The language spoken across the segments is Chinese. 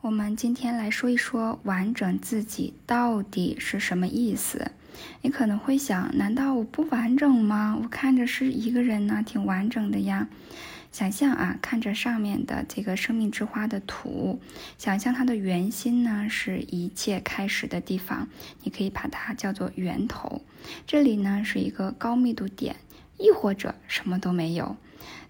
我们今天来说一说完整自己到底是什么意思。你可能会想，难道我不完整吗？我看着是一个人呢，挺完整的呀。想象啊，看着上面的这个生命之花的图，想象它的圆心呢是一切开始的地方，你可以把它叫做源头。这里呢是一个高密度点，亦或者什么都没有。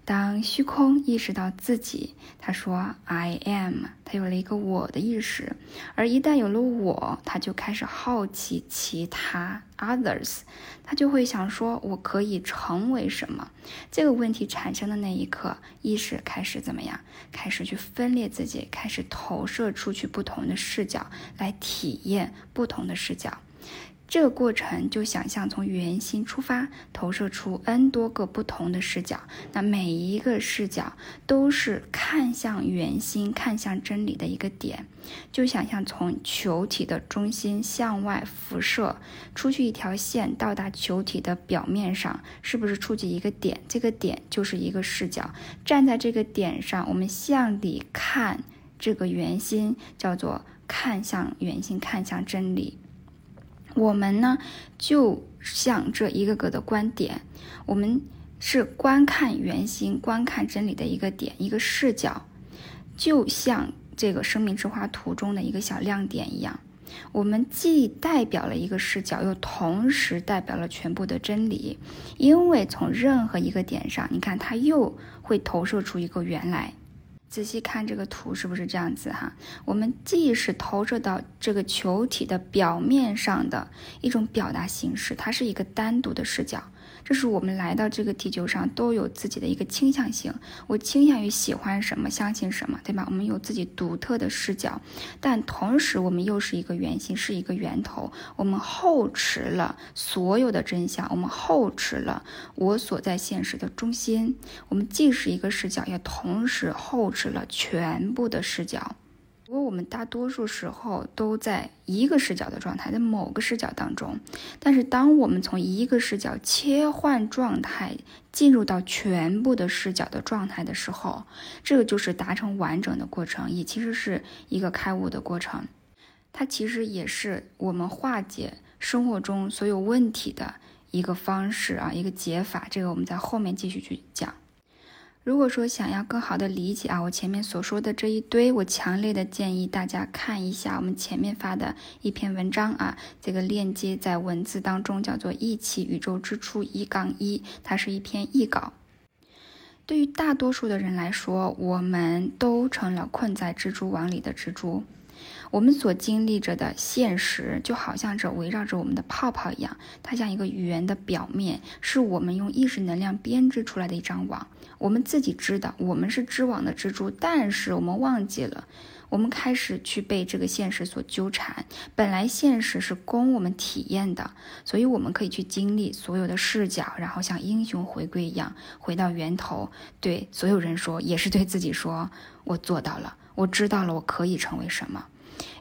当虚空意识到自己，他说 “I am”，他有了一个我的意识。而一旦有了我，他就开始好奇其他 others，他就会想说：“我可以成为什么？”这个问题产生的那一刻，意识开始怎么样？开始去分裂自己，开始投射出去不同的视角，来体验不同的视角。这个过程就想象从圆心出发，投射出 n 多个不同的视角，那每一个视角都是看向圆心、看向真理的一个点。就想象从球体的中心向外辐射出去一条线，到达球体的表面上，是不是触及一个点？这个点就是一个视角。站在这个点上，我们向里看这个圆心，叫做看向圆心，看向真理。我们呢，就像这一个个的观点，我们是观看圆心、观看真理的一个点、一个视角，就像这个生命之花图中的一个小亮点一样。我们既代表了一个视角，又同时代表了全部的真理，因为从任何一个点上，你看它又会投射出一个原来。仔细看这个图，是不是这样子哈？我们既是投射到这个球体的表面上的一种表达形式，它是一个单独的视角。这是我们来到这个地球上都有自己的一个倾向性，我倾向于喜欢什么，相信什么，对吧？我们有自己独特的视角，但同时我们又是一个圆心，是一个源头。我们厚持了所有的真相，我们厚持了我所在现实的中心。我们既是一个视角，也同时厚持了全部的视角。不过我们大多数时候都在一个视角的状态，在某个视角当中。但是当我们从一个视角切换状态，进入到全部的视角的状态的时候，这个就是达成完整的过程，也其实是一个开悟的过程。它其实也是我们化解生活中所有问题的一个方式啊，一个解法。这个我们在后面继续去讲。如果说想要更好的理解啊，我前面所说的这一堆，我强烈的建议大家看一下我们前面发的一篇文章啊，这个链接在文字当中叫做《一起宇宙之初一杠一》，它是一篇译稿。对于大多数的人来说，我们都成了困在蜘蛛网里的蜘蛛。我们所经历着的现实，就好像这围绕着我们的泡泡一样，它像一个圆的表面，是我们用意识能量编织出来的一张网。我们自己知道，我们是织网的蜘蛛，但是我们忘记了，我们开始去被这个现实所纠缠。本来现实是供我们体验的，所以我们可以去经历所有的视角，然后像英雄回归一样回到源头，对所有人说，也是对自己说：“我做到了，我知道了，我可以成为什么。”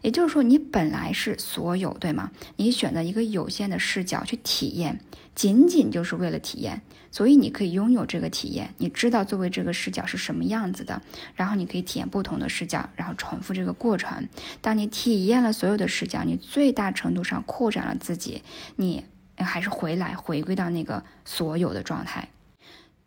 也就是说，你本来是所有，对吗？你选择一个有限的视角去体验，仅仅就是为了体验，所以你可以拥有这个体验。你知道作为这个视角是什么样子的，然后你可以体验不同的视角，然后重复这个过程。当你体验了所有的视角，你最大程度上扩展了自己，你还是回来回归到那个所有的状态，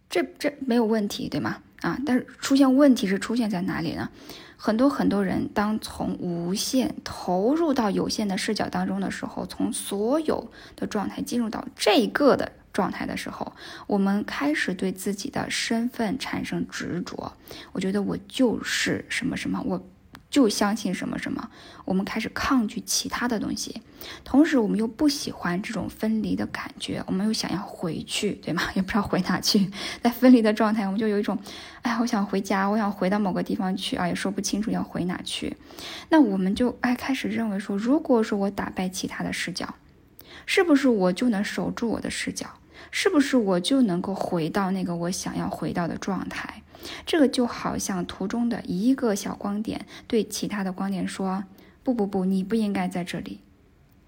这这没有问题，对吗？啊，但是出现问题是出现在哪里呢？很多很多人，当从无限投入到有限的视角当中的时候，从所有的状态进入到这个的状态的时候，我们开始对自己的身份产生执着。我觉得我就是什么什么，我。就相信什么什么，我们开始抗拒其他的东西，同时我们又不喜欢这种分离的感觉，我们又想要回去，对吗？也不知道回哪去，在分离的状态，我们就有一种，哎，我想回家，我想回到某个地方去啊，也说不清楚要回哪去。那我们就哎开始认为说，如果说我打败其他的视角，是不是我就能守住我的视角？是不是我就能够回到那个我想要回到的状态？这个就好像图中的一个小光点对其他的光点说：“不不不，你不应该在这里，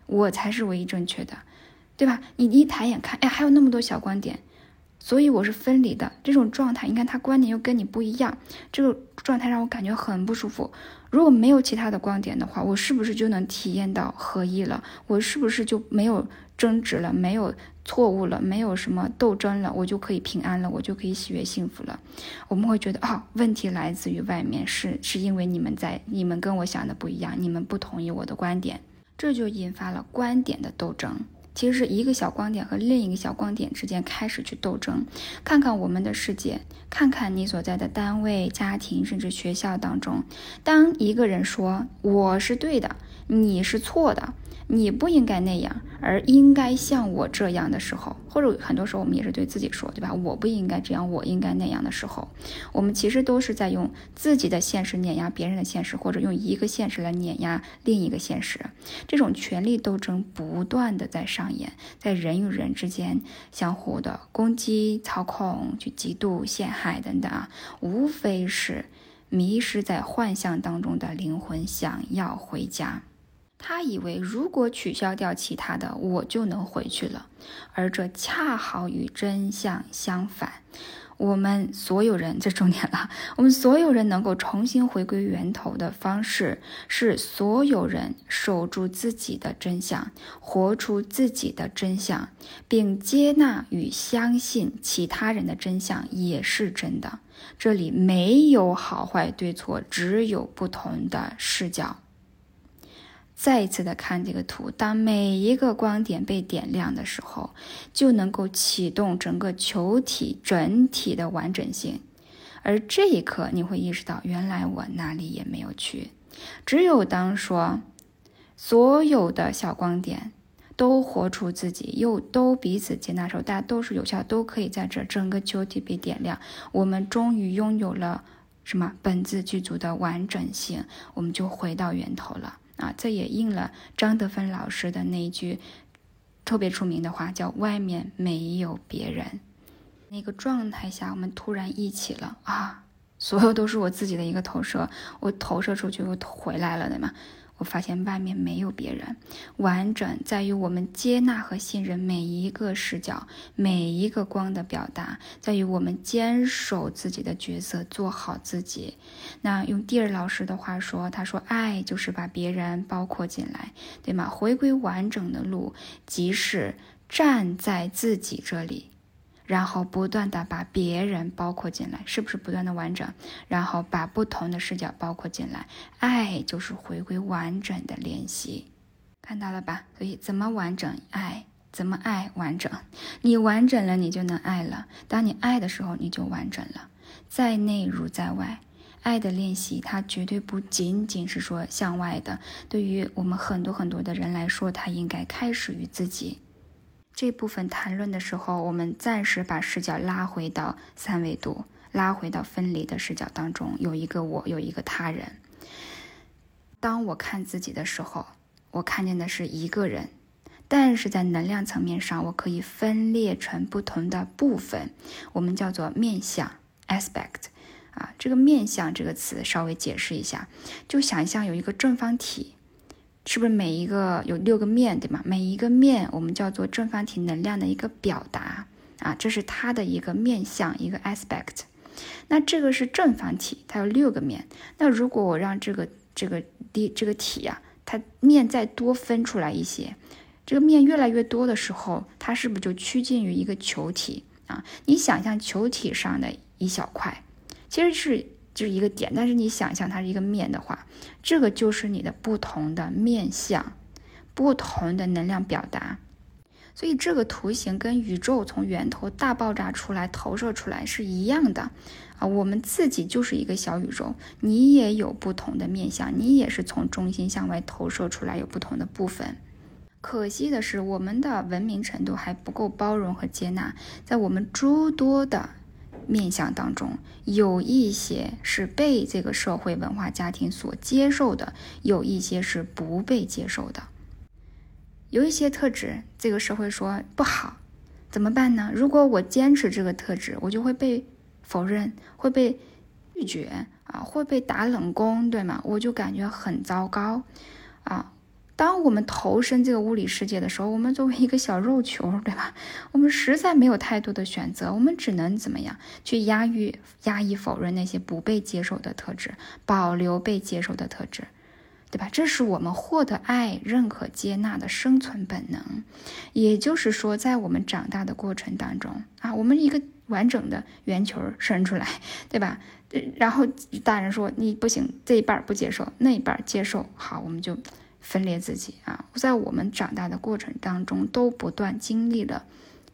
我才是唯一正确的，对吧？”你一抬眼看，哎，还有那么多小光点，所以我是分离的这种状态。你看他观点又跟你不一样，这个状态让我感觉很不舒服。如果没有其他的光点的话，我是不是就能体验到合一了？我是不是就没有争执了，没有错误了，没有什么斗争了？我就可以平安了，我就可以喜悦幸福了？我们会觉得啊，问题来自于外面，是是因为你们在，你们跟我想的不一样，你们不同意我的观点，这就引发了观点的斗争。其实是一个小光点和另一个小光点之间开始去斗争，看看我们的世界，看看你所在的单位、家庭，甚至学校当中，当一个人说我是对的，你是错的。你不应该那样，而应该像我这样的时候，或者很多时候我们也是对自己说，对吧？我不应该这样，我应该那样的时候，我们其实都是在用自己的现实碾压别人的现实，或者用一个现实来碾压另一个现实。这种权力斗争不断的在上演，在人与人之间相互的攻击、操控、去嫉妒、陷害等等啊，无非是迷失在幻象当中的灵魂想要回家。他以为如果取消掉其他的，我就能回去了，而这恰好与真相相反。我们所有人，这重点了，我们所有人能够重新回归源头的方式，是所有人守住自己的真相，活出自己的真相，并接纳与相信其他人的真相也是真的。这里没有好坏对错，只有不同的视角。再一次的看这个图，当每一个光点被点亮的时候，就能够启动整个球体整体的完整性。而这一刻，你会意识到，原来我哪里也没有去。只有当说所有的小光点都活出自己，又都彼此接纳时候，大家都是有效，都可以在这整个球体被点亮。我们终于拥有了什么本自具足的完整性，我们就回到源头了。啊，这也应了张德芬老师的那一句特别出名的话，叫“外面没有别人”。那个状态下，我们突然一起了啊，所有都是我自己的一个投射，我投射出去我回来了，对吗？发现外面没有别人，完整在于我们接纳和信任每一个视角、每一个光的表达，在于我们坚守自己的角色，做好自己。那用蒂尔老师的话说，他说：“爱就是把别人包括进来，对吗？回归完整的路，即是站在自己这里。”然后不断的把别人包括进来，是不是不断的完整？然后把不同的视角包括进来，爱就是回归完整的练习，看到了吧？所以怎么完整爱？怎么爱完整？你完整了，你就能爱了。当你爱的时候，你就完整了。在内如在外，爱的练习，它绝对不仅仅是说向外的。对于我们很多很多的人来说，它应该开始于自己。这部分谈论的时候，我们暂时把视角拉回到三维度，拉回到分离的视角当中，有一个我，有一个他人。当我看自己的时候，我看见的是一个人，但是在能量层面上，我可以分裂成不同的部分，我们叫做面相 （aspect）。啊，这个面相这个词稍微解释一下，就想象有一个正方体。是不是每一个有六个面对吗？每一个面我们叫做正方体能量的一个表达啊，这是它的一个面向一个 aspect。那这个是正方体，它有六个面。那如果我让这个这个第这个体呀，它面再多分出来一些，这个面越来越多的时候，它是不是就趋近于一个球体啊？你想象球体上的一小块，其实是。就是一个点，但是你想象它是一个面的话，这个就是你的不同的面相，不同的能量表达。所以这个图形跟宇宙从源头大爆炸出来投射出来是一样的啊。我们自己就是一个小宇宙，你也有不同的面相，你也是从中心向外投射出来，有不同的部分。可惜的是，我们的文明程度还不够包容和接纳，在我们诸多的。面相当中有一些是被这个社会文化家庭所接受的，有一些是不被接受的。有一些特质，这个社会说不好，怎么办呢？如果我坚持这个特质，我就会被否认，会被拒绝啊，会被打冷宫，对吗？我就感觉很糟糕啊。当我们投身这个物理世界的时候，我们作为一个小肉球，对吧？我们实在没有太多的选择，我们只能怎么样？去压抑、压抑、否认那些不被接受的特质，保留被接受的特质，对吧？这是我们获得爱、认可、接纳的生存本能。也就是说，在我们长大的过程当中啊，我们一个完整的圆球生出来，对吧？然后大人说你不行，这一半不接受，那一半接受，好，我们就。分裂自己啊，在我们长大的过程当中，都不断经历了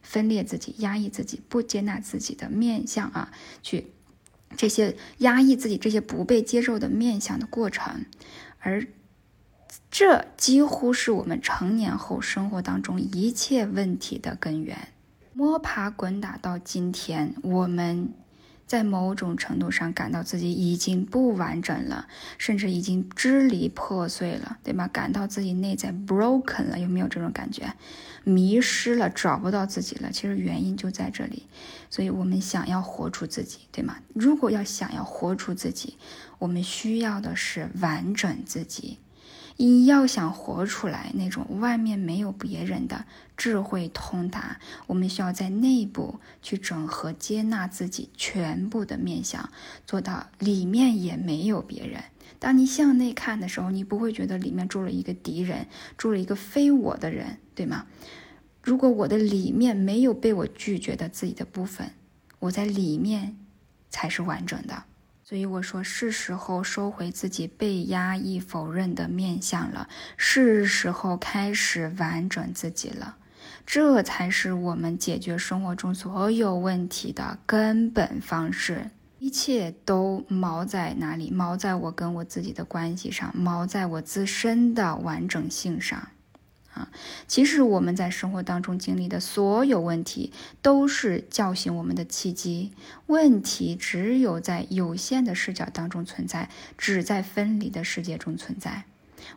分裂自己、压抑自己、不接纳自己的面相啊，去这些压抑自己、这些不被接受的面相的过程，而这几乎是我们成年后生活当中一切问题的根源。摸爬滚打到今天，我们。在某种程度上感到自己已经不完整了，甚至已经支离破碎了，对吗？感到自己内在 broken 了，有没有这种感觉？迷失了，找不到自己了。其实原因就在这里。所以我们想要活出自己，对吗？如果要想要活出自己，我们需要的是完整自己。你要想活出来那种外面没有别人的智慧通达，我们需要在内部去整合接纳自己全部的面相，做到里面也没有别人。当你向内看的时候，你不会觉得里面住了一个敌人，住了一个非我的人，对吗？如果我的里面没有被我拒绝的自己的部分，我在里面才是完整的。所以我说，是时候收回自己被压抑、否认的面相了，是时候开始完整自己了。这才是我们解决生活中所有问题的根本方式。一切都锚在哪里？锚在我跟我自己的关系上，锚在我自身的完整性上。啊，其实我们在生活当中经历的所有问题，都是叫醒我们的契机。问题只有在有限的视角当中存在，只在分离的世界中存在。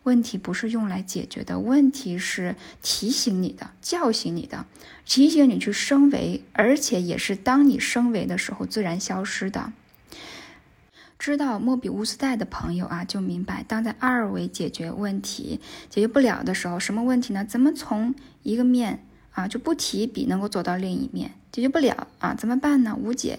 问题不是用来解决的，问题是提醒你的、叫醒你的、提醒你去升维，而且也是当你升维的时候自然消失的。知道莫比乌斯带的朋友啊，就明白，当在二维解决问题解决不了的时候，什么问题呢？怎么从一个面啊就不提笔能够走到另一面？解决不了啊，怎么办呢？无解。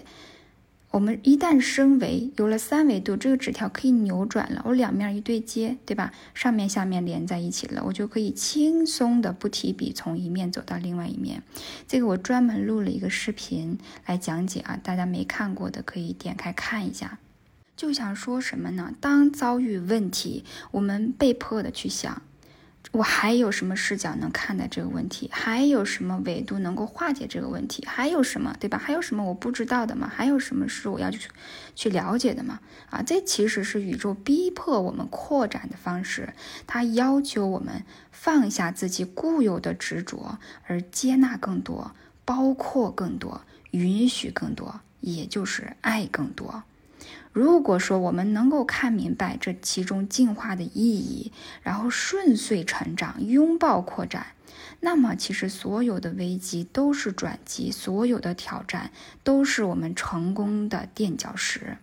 我们一旦升维，有了三维度，这个纸条可以扭转了，我两面一对接，对吧？上面下面连在一起了，我就可以轻松的不提笔从一面走到另外一面。这个我专门录了一个视频来讲解啊，大家没看过的可以点开看一下。就想说什么呢？当遭遇问题，我们被迫的去想，我还有什么视角能看待这个问题？还有什么维度能够化解这个问题？还有什么，对吧？还有什么我不知道的吗？还有什么是我要去去了解的吗？啊，这其实是宇宙逼迫我们扩展的方式，它要求我们放下自己固有的执着，而接纳更多，包括更多，允许更多，也就是爱更多。如果说我们能够看明白这其中进化的意义，然后顺遂成长，拥抱扩展，那么其实所有的危机都是转机，所有的挑战都是我们成功的垫脚石。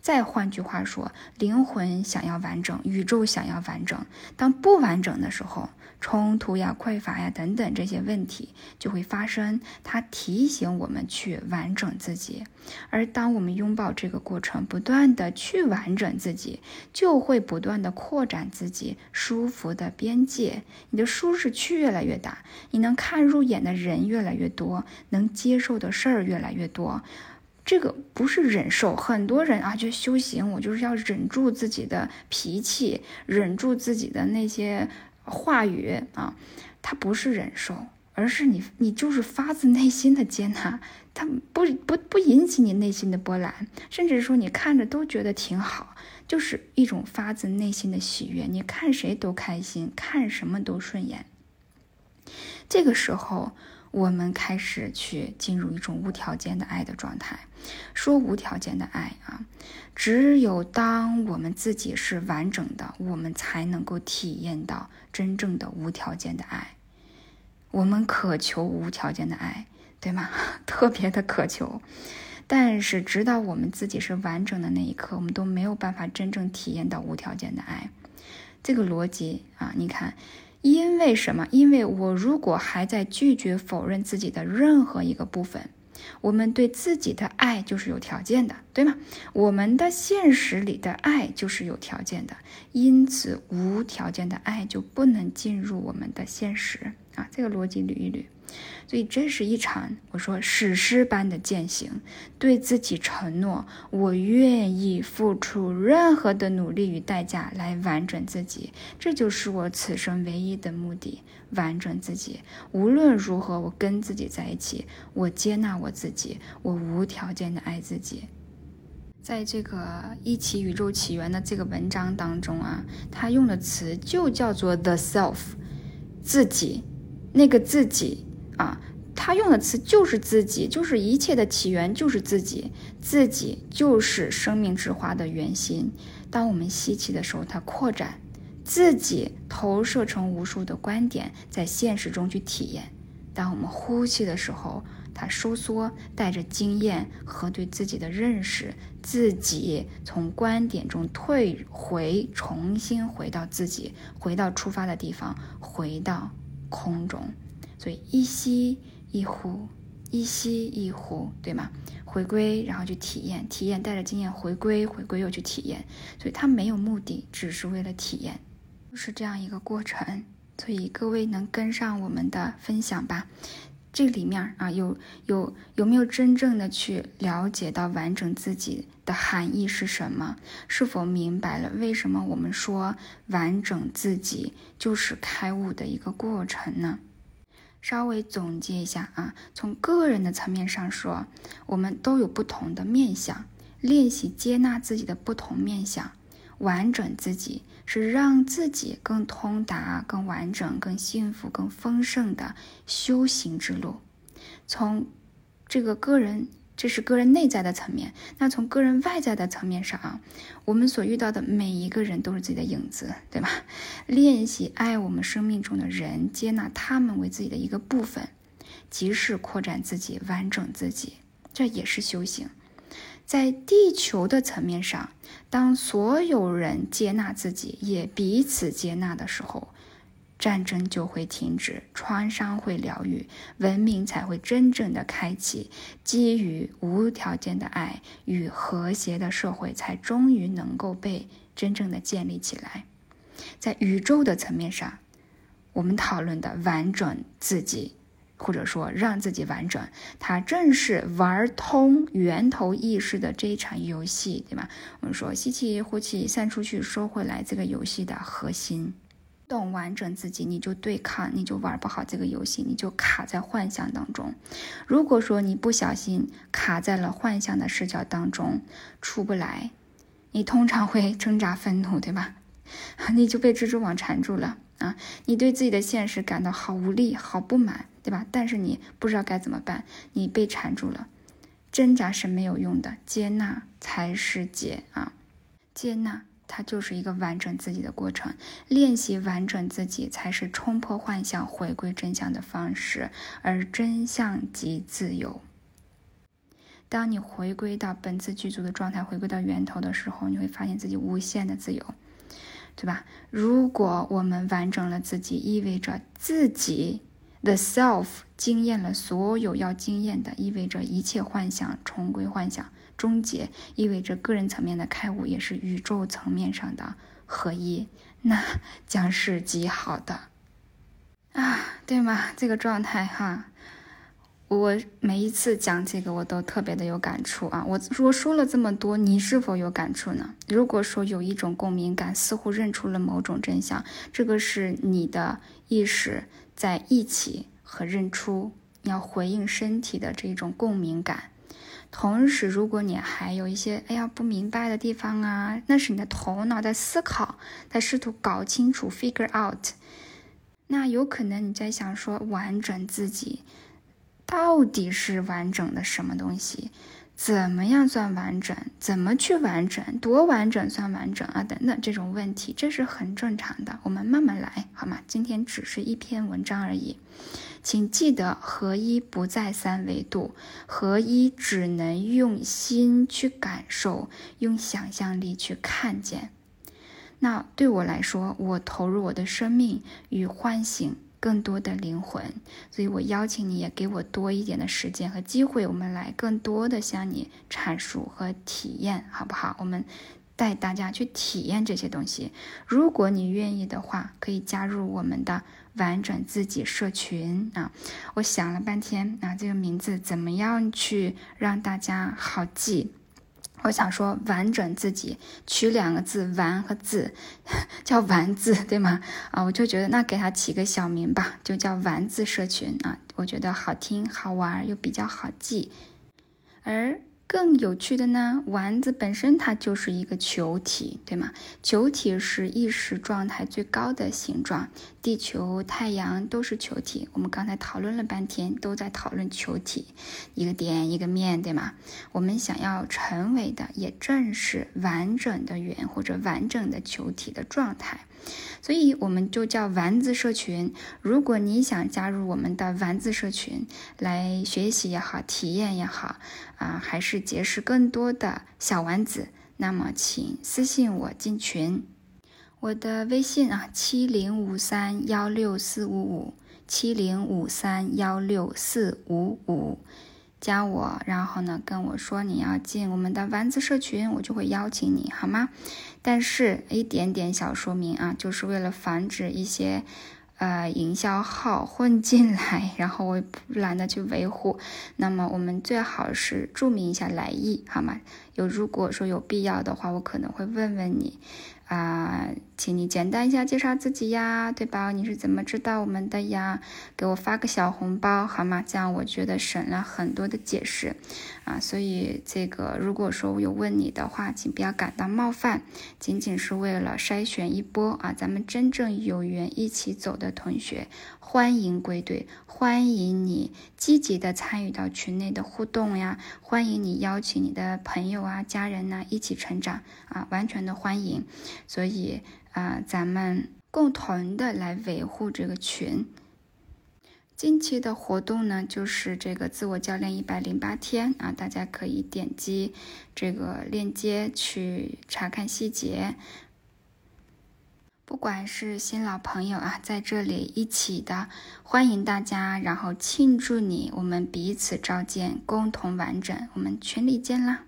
再换句话说，灵魂想要完整，宇宙想要完整，当不完整的时候。冲突呀、匮乏呀等等这些问题就会发生，它提醒我们去完整自己。而当我们拥抱这个过程，不断的去完整自己，就会不断的扩展自己舒服的边界，你的舒适区越来越大，你能看入眼的人越来越多，能接受的事儿越来越多。这个不是忍受，很多人啊，就修行，我就是要忍住自己的脾气，忍住自己的那些。话语啊，它不是忍受，而是你，你就是发自内心的接纳，它不不不引起你内心的波澜，甚至说你看着都觉得挺好，就是一种发自内心的喜悦，你看谁都开心，看什么都顺眼。这个时候。我们开始去进入一种无条件的爱的状态。说无条件的爱啊，只有当我们自己是完整的，我们才能够体验到真正的无条件的爱。我们渴求无条件的爱，对吗？特别的渴求。但是，直到我们自己是完整的那一刻，我们都没有办法真正体验到无条件的爱。这个逻辑啊，你看，因为什么？因为我如果还在拒绝否认自己的任何一个部分。我们对自己的爱就是有条件的，对吗？我们的现实里的爱就是有条件的，因此无条件的爱就不能进入我们的现实啊！这个逻辑捋一捋。所以这是一场我说史诗般的践行，对自己承诺，我愿意付出任何的努力与代价来完整自己，这就是我此生唯一的目的，完整自己。无论如何，我跟自己在一起，我接纳我自己，我无条件的爱自己。在这个《一起宇宙起源》的这个文章当中啊，他用的词就叫做 the self，自己，那个自己。啊，他用的词就是自己，就是一切的起源，就是自己，自己就是生命之花的原心。当我们吸气的时候，它扩展，自己投射成无数的观点，在现实中去体验；当我们呼气的时候，它收缩，带着经验和对自己的认识，自己从观点中退回，重新回到自己，回到出发的地方，回到空中。所以一吸一呼，一吸一呼，对吗？回归，然后去体验，体验带着经验回归，回归又去体验。所以它没有目的，只是为了体验，是这样一个过程。所以各位能跟上我们的分享吧？这里面啊，有有有没有真正的去了解到完整自己的含义是什么？是否明白了为什么我们说完整自己就是开悟的一个过程呢？稍微总结一下啊，从个人的层面上说，我们都有不同的面相，练习接纳自己的不同面相，完整自己是让自己更通达、更完整、更幸福、更丰盛的修行之路。从这个个人。这是个人内在的层面。那从个人外在的层面上啊，我们所遇到的每一个人都是自己的影子，对吧？练习爱我们生命中的人，接纳他们为自己的一个部分，及时扩展自己，完整自己，这也是修行。在地球的层面上，当所有人接纳自己，也彼此接纳的时候。战争就会停止，创伤会疗愈，文明才会真正的开启。基于无条件的爱与和谐的社会，才终于能够被真正的建立起来。在宇宙的层面上，我们讨论的完整自己，或者说让自己完整，它正是玩通源头意识的这一场游戏，对吧？我们说吸气、呼气、散出去、收回来，这个游戏的核心。懂完整自己，你就对抗，你就玩不好这个游戏，你就卡在幻想当中。如果说你不小心卡在了幻想的视角当中，出不来，你通常会挣扎愤怒，对吧？你就被蜘蛛网缠住了啊！你对自己的现实感到好无力、好不满，对吧？但是你不知道该怎么办，你被缠住了，挣扎是没有用的，接纳才是解啊！接纳。它就是一个完整自己的过程，练习完整自己才是冲破幻想、回归真相的方式，而真相即自由。当你回归到本自具足的状态，回归到源头的时候，你会发现自己无限的自由，对吧？如果我们完整了自己，意味着自己 the self 经验了所有要经验的，意味着一切幻想重归幻想。终结意味着个人层面的开悟，也是宇宙层面上的合一，那将是极好的啊，对吗？这个状态哈，我每一次讲这个，我都特别的有感触啊。我我说了这么多，你是否有感触呢？如果说有一种共鸣感，似乎认出了某种真相，这个是你的意识在一起和认出，你要回应身体的这种共鸣感。同时，如果你还有一些哎呀不明白的地方啊，那是你的头脑在思考，在试图搞清楚 figure out。那有可能你在想说，完整自己到底是完整的什么东西？怎么样算完整？怎么去完整？多完整算完整啊？等等这种问题，这是很正常的。我们慢慢来，好吗？今天只是一篇文章而已。请记得，合一不在三维度，合一只能用心去感受，用想象力去看见。那对我来说，我投入我的生命与唤醒更多的灵魂，所以我邀请你也给我多一点的时间和机会，我们来更多的向你阐述和体验，好不好？我们。带大家去体验这些东西。如果你愿意的话，可以加入我们的完整自己社群啊！我想了半天啊，这个名字怎么样去让大家好记？我想说“完整自己”，取两个字“完”和“字 ”，叫“完字”，对吗？啊，我就觉得那给它起个小名吧，就叫“完字社群”啊，我觉得好听、好玩又比较好记，而。更有趣的呢，丸子本身它就是一个球体，对吗？球体是意识状态最高的形状，地球、太阳都是球体。我们刚才讨论了半天，都在讨论球体，一个点一个面对吗？我们想要成为的，也正是完整的圆或者完整的球体的状态。所以我们就叫丸子社群。如果你想加入我们的丸子社群来学习也好，体验也好，啊，还是结识更多的小丸子，那么请私信我进群。我的微信啊，七零五三幺六四五五，七零五三幺六四五五。加我，然后呢，跟我说你要进我们的丸子社群，我就会邀请你，好吗？但是，一点点小说明啊，就是为了防止一些呃营销号混进来，然后我懒得去维护。那么，我们最好是注明一下来意，好吗？有如果说有必要的话，我可能会问问你。啊，请你简单一下介绍自己呀，对吧？你是怎么知道我们的呀？给我发个小红包好吗？这样我觉得省了很多的解释啊。所以这个，如果说我有问你的话，请不要感到冒犯，仅仅是为了筛选一波啊，咱们真正有缘一起走的同学，欢迎归队，欢迎你积极的参与到群内的互动呀，欢迎你邀请你的朋友啊、家人呐一起成长啊，完全的欢迎。所以啊，咱们共同的来维护这个群。近期的活动呢，就是这个自我教练一百零八天啊，大家可以点击这个链接去查看细节。不管是新老朋友啊，在这里一起的欢迎大家，然后庆祝你，我们彼此召见，共同完整，我们群里见啦！